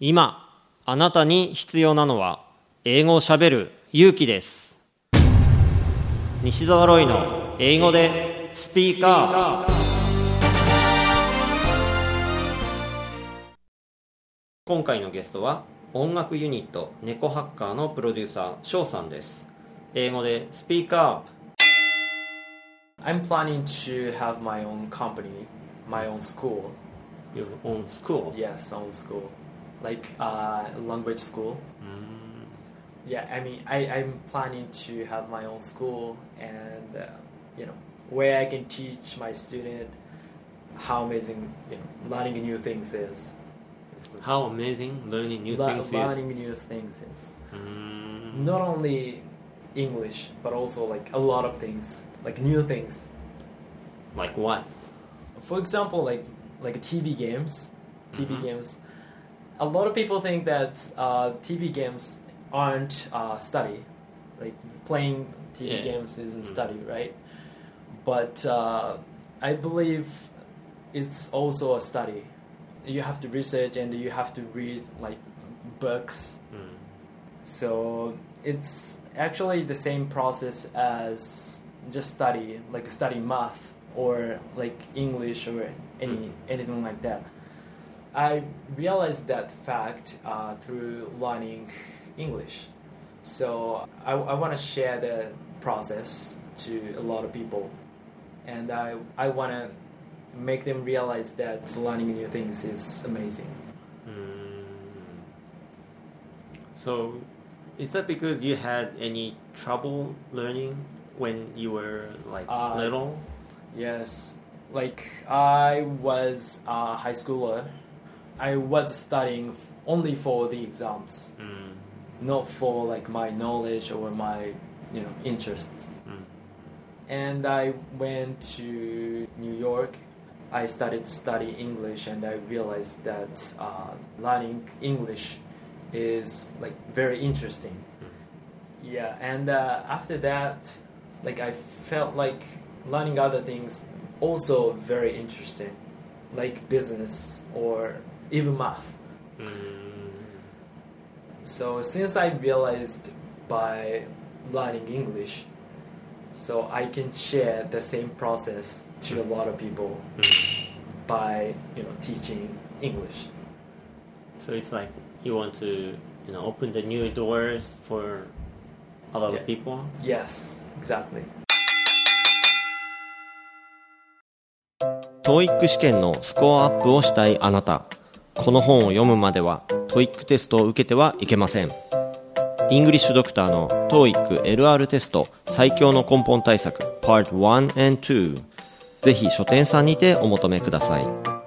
今あなたに必要なのは英語をしゃべる勇気です。西澤ロイの英語でスピーカー。今回のゲストは音楽ユニット猫ハッカーのプロデューサー翔さんです。英語でスピーカー。I'm planning to have my own company, my own school. Your own school? Yes, own school, like uh, language school. Yeah, I mean, I, I'm planning to have my own school, and uh, you know, where I can teach my student how amazing you know learning new things is. basically. How amazing learning new Le- things is learning new things is Mm. not only English, but also like a lot of things, like new things. Like what? for example like like tv games tv Mhm. games a lot of people think that uh, tv games aren't uh, study like playing tv Yeah. games isn't Mhm. study right but uh, i believe it's also a study you have to research and you have to read like books Mm. so it's actually the same process as just study, like study math or like English or any Mm. anything like that. I realized that fact uh, through learning English. So I, I want to share the process to a lot of people, and I I want to make them realize that learning new things is amazing. Mm. So, is that because you had any trouble learning when you were like Uh, little? Yes, like I was a high schooler. I was studying only for the exams, Mm. not for like my knowledge or my you know interests. Mm. And I went to New York. I started to study English, and I realized that uh, learning English is like very interesting. Yeah, and uh, after that, like I felt like learning other things also very interesting, like business or even math. Mm. So since I realized by learning English, so I can share the same process to a lot of people Mm. by you know teaching English. So it's like you want to, you know, open the new doors for a lot Yeah. of people. Yes, exactly. TOEIC 試験のスコアアップをしたいあなた この本を読むまでは TOEIC テストを受けてはいけません。イングリッシュドクターの TOEIC LR テスト最強の根本対策 Part 1 and 2ぜひ書店さんにてお求めください。